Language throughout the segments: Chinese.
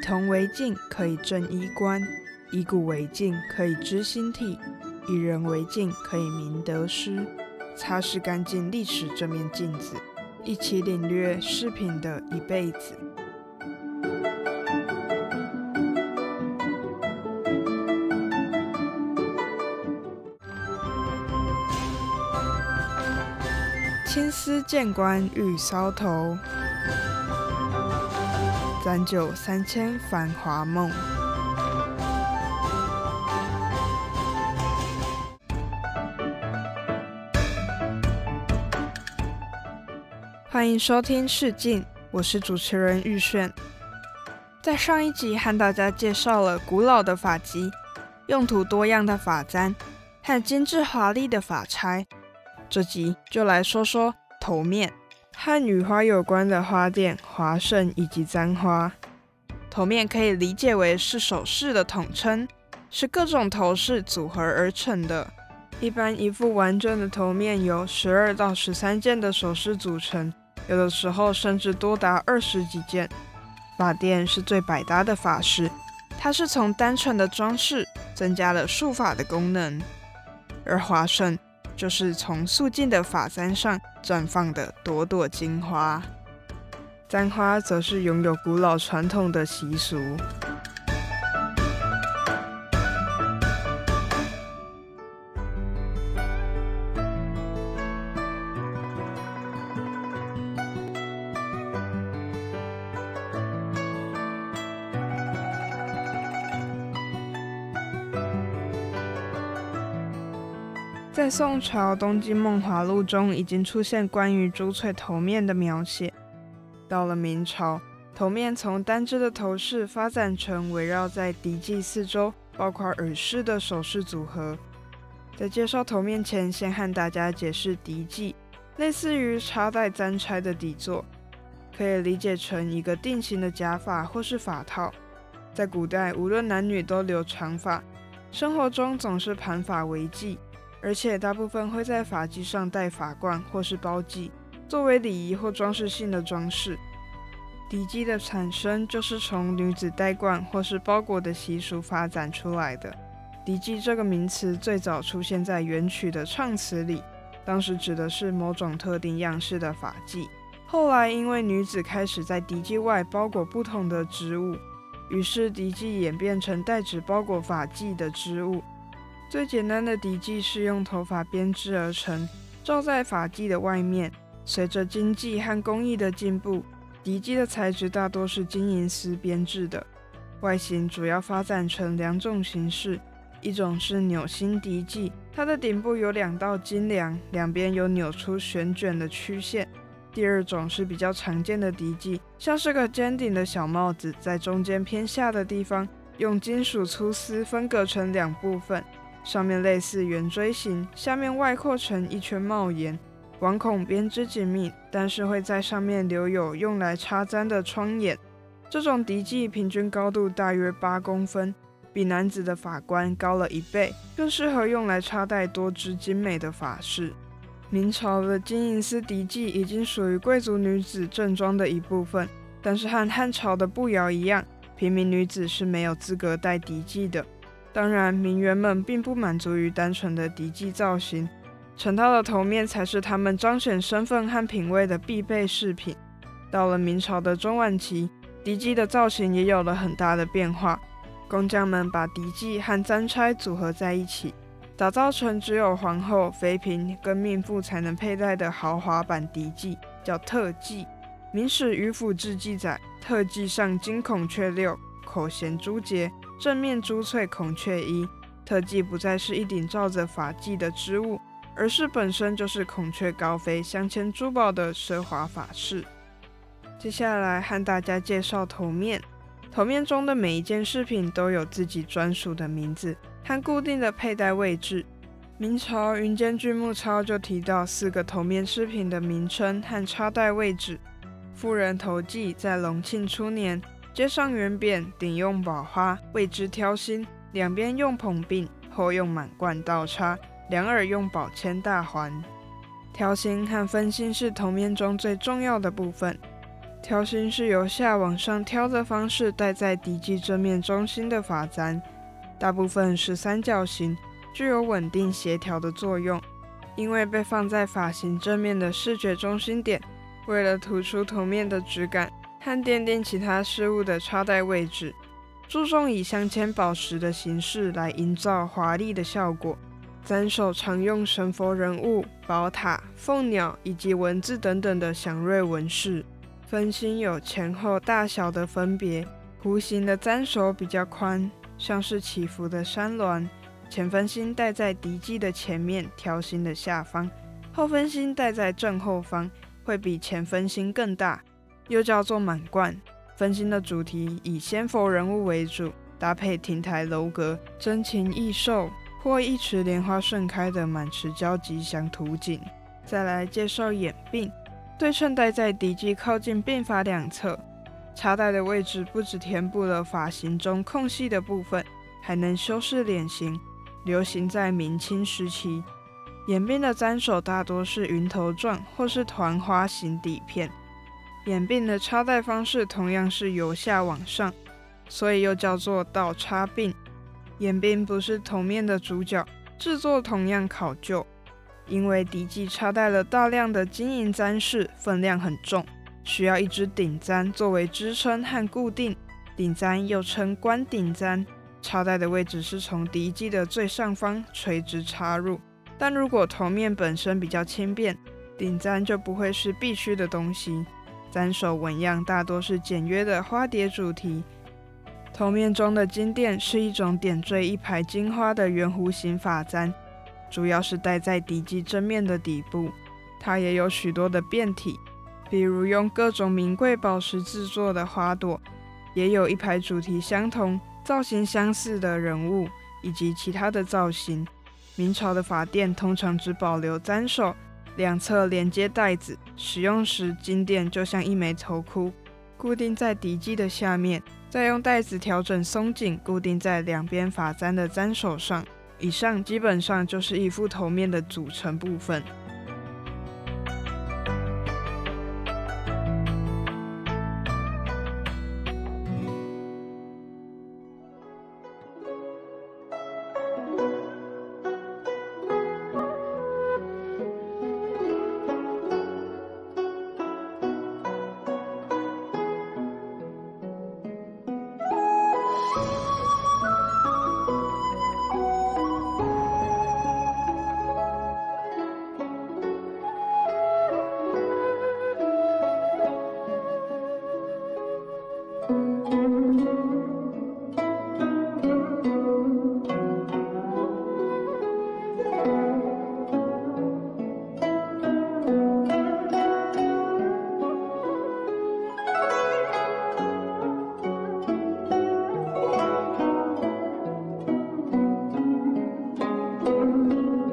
铜为镜，可以正衣冠；以古为镜，可以知兴替；以人为镜，可以明得失。擦拭干净历史这面镜子，一起领略饰品的一辈子。青丝见官玉搔头，三九三千繁华梦。欢迎收听试镜，我是主持人玉炫。在上一集和大家介绍了古老的发髻、用途多样的发簪和精致华丽的发钗。这集就来说说头面和女花有关的花钿、华盛以及簪花。头面可以理解为是首饰的统称，是各种头饰组合而成的。一般一副完整的头面由十二到十三件的首饰组成，有的时候甚至多达二十几件。发钿是最百搭的发饰，它是从单纯的装饰增加了束发的功能，而华盛。就是从素净的发簪上绽放的朵朵金花，簪花则是拥有古老传统的习俗。在宋朝《东京梦华录》中，已经出现关于珠翠头面的描写。到了明朝，头面从单只的头饰发展成围绕在笛髻四周，包括耳饰的首饰组合。在介绍头面前，先和大家解释笛髻，类似于插戴簪钗的底座，可以理解成一个定型的假发或是发套。在古代，无论男女都留长发，生活中总是盘发为髻。而且大部分会在发髻上戴发冠或是包髻，作为礼仪或装饰性的装饰。笛髻的产生就是从女子戴冠或是包裹的习俗发展出来的。笛髻这个名词最早出现在元曲的唱词里，当时指的是某种特定样式的发髻。后来因为女子开始在笛髻外包裹不同的织物，于是笛髻演变成代指包裹发髻的织物。最简单的笛髻是用头发编织而成，罩在发髻的外面。随着经济和工艺的进步，笛髻的材质大多是金银丝编制的。外形主要发展成两种形式，一种是扭心笛髻，它的顶部有两道金梁，两边有扭出旋卷的曲线。第二种是比较常见的笛髻，像是个尖顶的小帽子，在中间偏下的地方用金属粗丝分隔成两部分。上面类似圆锥形，下面外扩成一圈帽檐，网孔编织紧密，但是会在上面留有用来插簪的窗眼。这种笛髻平均高度大约八公分，比男子的发冠高了一倍，更适合用来插戴多枝精美的发饰。明朝的金银丝笛髻已经属于贵族女子正装的一部分，但是和汉朝的步摇一样，平民女子是没有资格戴笛髻的。当然，名媛们并不满足于单纯的笛髻造型，成套的头面才是他们彰显身份和品味的必备饰品。到了明朝的中晚期，笛髻的造型也有了很大的变化。工匠们把笛髻和簪钗组合在一起，打造成只有皇后、妃嫔跟命妇才能佩戴的豪华版笛髻，叫特髻。《明史渔府志》记载，特髻上金孔雀六，口衔珠结。正面珠翠孔雀衣，特技不再是一顶罩着发髻的织物，而是本身就是孔雀高飞、镶嵌珠宝的奢华发饰。接下来和大家介绍头面。头面中的每一件饰品都有自己专属的名字和固定的佩戴位置。明朝云间剧目钞就提到四个头面饰品的名称和插戴位置。妇人头髻在隆庆初年。接上圆扁，顶用宝花，为之挑心；两边用捧并，后用满贯倒插，两耳用宝签大环。挑心和分心是头面中最重要的部分。挑心是由下往上挑的方式戴在底际正面中心的发簪，大部分是三角形，具有稳定协调的作用。因为被放在发型正面的视觉中心点，为了突出头面的质感和奠定其他事物的插戴位置，注重以镶嵌宝石的形式来营造华丽的效果。簪首常用神佛人物、宝塔、凤鸟以及文字等等的祥瑞纹饰。分心有前后大小的分别，弧形的簪首比较宽，像是起伏的山峦。前分心戴在笛髻的前面，条形的下方；后分心戴在正后方，会比前分心更大，又叫做满贯。分心的主题以仙佛人物为主，搭配亭台楼阁、真禽异兽或一池莲花盛开的满池郊吉祥图景。再来介绍眼鬓。对称戴在底髻靠近鬓发两侧，插戴的位置不止填补了发型中空隙的部分，还能修饰脸型。流行在明清时期，眼鬓的簪首大多是云头状或是团花形底片。眼鬓的插戴方式同样是由下往上，所以又叫做倒插鬓。眼鬓不是头面的主角，制作同样考究。因为笛髻插戴了大量的金银簪饰，分量很重，需要一支顶簪作为支撑和固定。顶簪又称关顶簪，插戴的位置是从笛髻的最上方垂直插入。但如果头面本身比较轻便，顶簪就不会是必须的东西。簪首纹样大多是简约的花蝶主题。头面中的金钿是一种点缀一排金花的圆弧形发簪。主要是戴在底髻正面的底部，它也有许多的变体，比如用各种名贵宝石制作的花朵，也有一排主题相同、造型相似的人物，以及其他的造型。明朝的发钿通常只保留簪首，两侧连接带子，使用时金垫就像一枚头箍，固定在底基的下面，再用带子调整松紧，固定在两边发簪的簪手上。以上基本上就是一副头面的组成部分。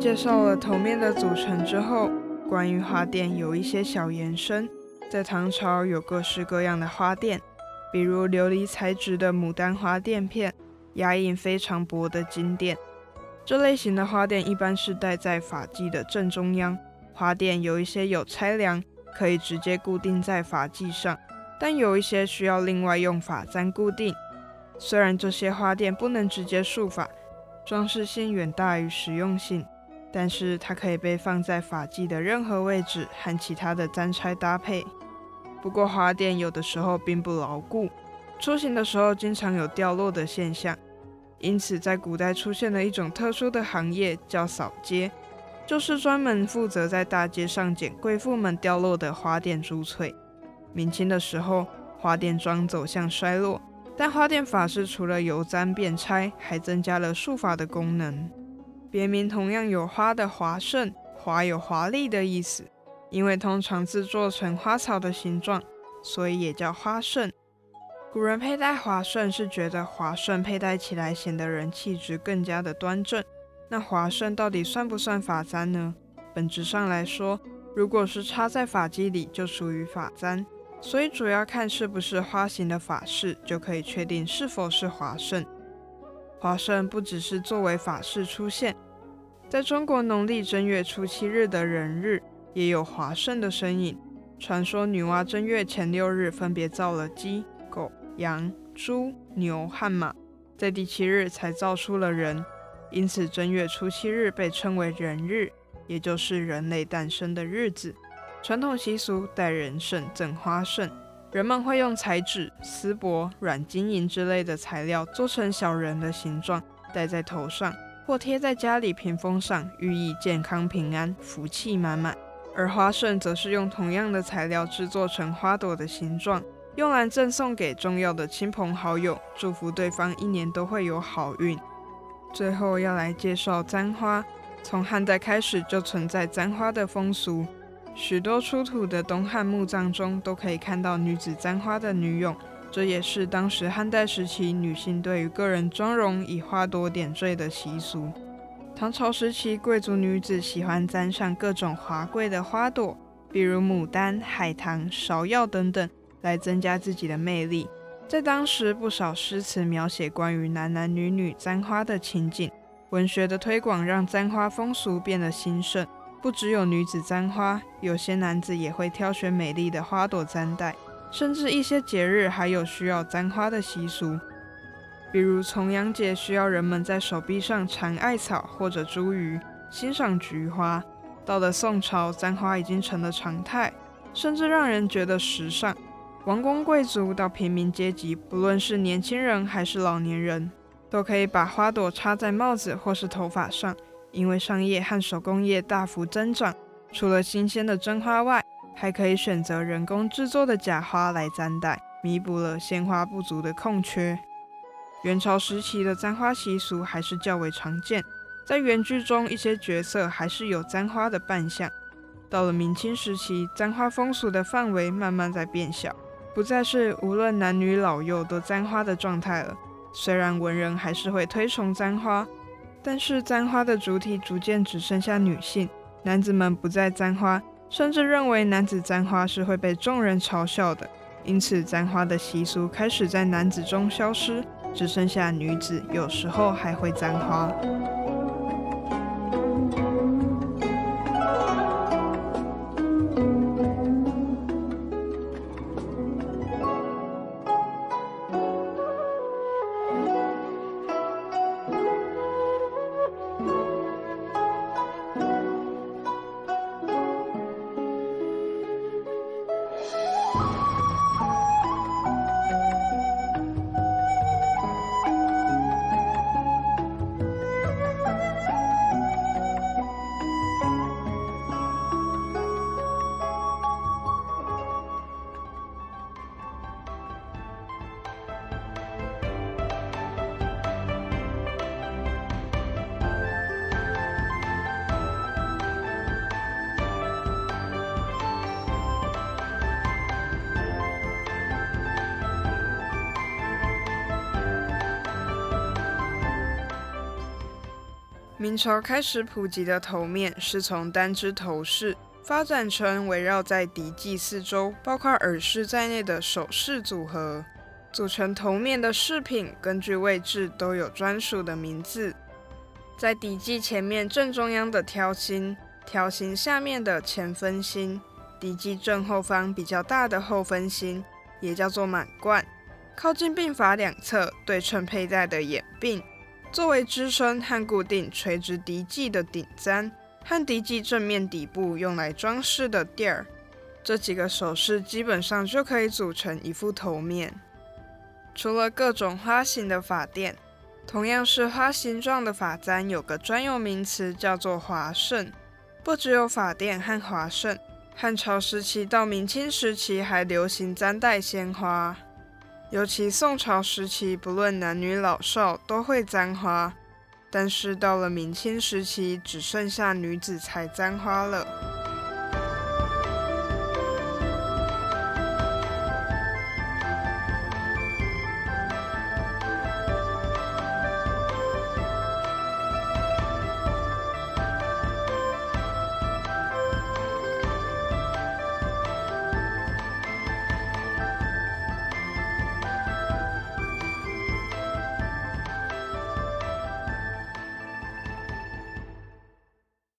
介绍了头面的组成之后，关于花钿有一些小延伸。在唐朝有各式各样的花钿，比如琉璃材质的牡丹花钿片，压印非常薄的金钿。这类型的花钿一般是戴在发髻的正中央。花钿有一些有拆梁，可以直接固定在发髻上，但有一些需要另外用发簪固定。虽然这些花钿不能直接束发，装饰性远大于实用性。但是它可以被放在发髻的任何位置，和其他的簪钗搭配。不过花钿有的时候并不牢固，出行的时候经常有掉落的现象。因此，在古代出现了一种特殊的行业，叫扫街，就是专门负责在大街上捡贵妇们掉落的花钿珠翠。明清的时候，花钿庄走向衰落，但花钿法式除了由簪变钗，还增加了束发的功能。别名同样有花的华盛，华有华丽的意思，因为通常制作成花草的形状，所以也叫花盛。古人佩戴华盛是觉得华盛佩戴起来显得人气质更加的端正。那华盛到底算不算发簪呢？本质上来说，如果是插在发髻里，就属于发簪。所以主要看是不是花形的发饰，就可以确定是否是华盛。华盛不只是作为法事出现，在中国农历正月初七日的人日，也有华盛的身影。传说女娲正月前六日分别造了鸡、狗、羊、猪、牛和马，在第七日才造出了人，因此正月初七日被称为人日，也就是人类诞生的日子。传统习俗戴人胜赠花胜，人们会用彩纸、丝帛、软金银之类的材料做成小人的形状，戴在头上或贴在家里屏风上，寓意健康平安、福气满满。而花胜则是用同样的材料制作成花朵的形状，用来赠送给重要的亲朋好友，祝福对方一年都会有好运。最后要来介绍簪花，从汉代开始就存在簪花的风俗，许多出土的东汉墓葬中都可以看到女子簪花的女俑，这也是当时汉代时期女性对于个人妆容以花朵点缀的习俗。唐朝时期，贵族女子喜欢簪上各种华贵的花朵，比如牡丹、海棠、芍药等等，来增加自己的魅力。在当时，不少诗词描写关于男男女女簪花的情景。文学的推广让簪花风俗变得兴盛，不只有女子簪花，有些男子也会挑选美丽的花朵簪戴，甚至一些节日还有需要簪花的习俗。比如重阳节需要人们在手臂上缠艾草或者茱萸，欣赏菊花。到了宋朝，簪花已经成了常态，甚至让人觉得时尚。王公贵族到平民阶级，不论是年轻人还是老年人，都可以把花朵插在帽子或是头发上。因为商业和手工业大幅增长，除了新鲜的真花外，还可以选择人工制作的假花来簪戴，弥补了鲜花不足的空缺。元朝时期的簪花习俗还是较为常见，在原剧中一些角色还是有簪花的扮相。到了明清时期，簪花风俗的范围慢慢在变小，不再是无论男女老幼都簪花的状态了。虽然文人还是会推崇簪花，但是簪花的主体逐渐只剩下女性，男子们不再簪花，甚至认为男子簪花是会被众人嘲笑的，因此簪花的习俗开始在男子中消失。只剩下女子，有时候还会簪花。明朝开始普及的头面是从单只头饰发展成围绕在笛髻四周，包括耳饰在内的首饰组合。组成头面的饰品根据位置都有专属的名字。在笛髻前面正中央的挑心，挑心下面的前分心，笛髻正后方比较大的后分心，也叫做满冠。靠近鬓发两侧对称佩戴的眼鬓。作为支撑和固定垂直笛髻的顶簪，和笛髻正面底部用来装饰的垫儿，这几个首饰基本上就可以组成一副头面。除了各种花型的发垫，同样是花形状的发簪，有个专用名词叫做华胜。不只有发垫和华胜，汉朝时期到明清时期还流行簪带鲜花。尤其宋朝时期，不论男女老少都会簪花，但是到了明清时期，只剩下女子才簪花了。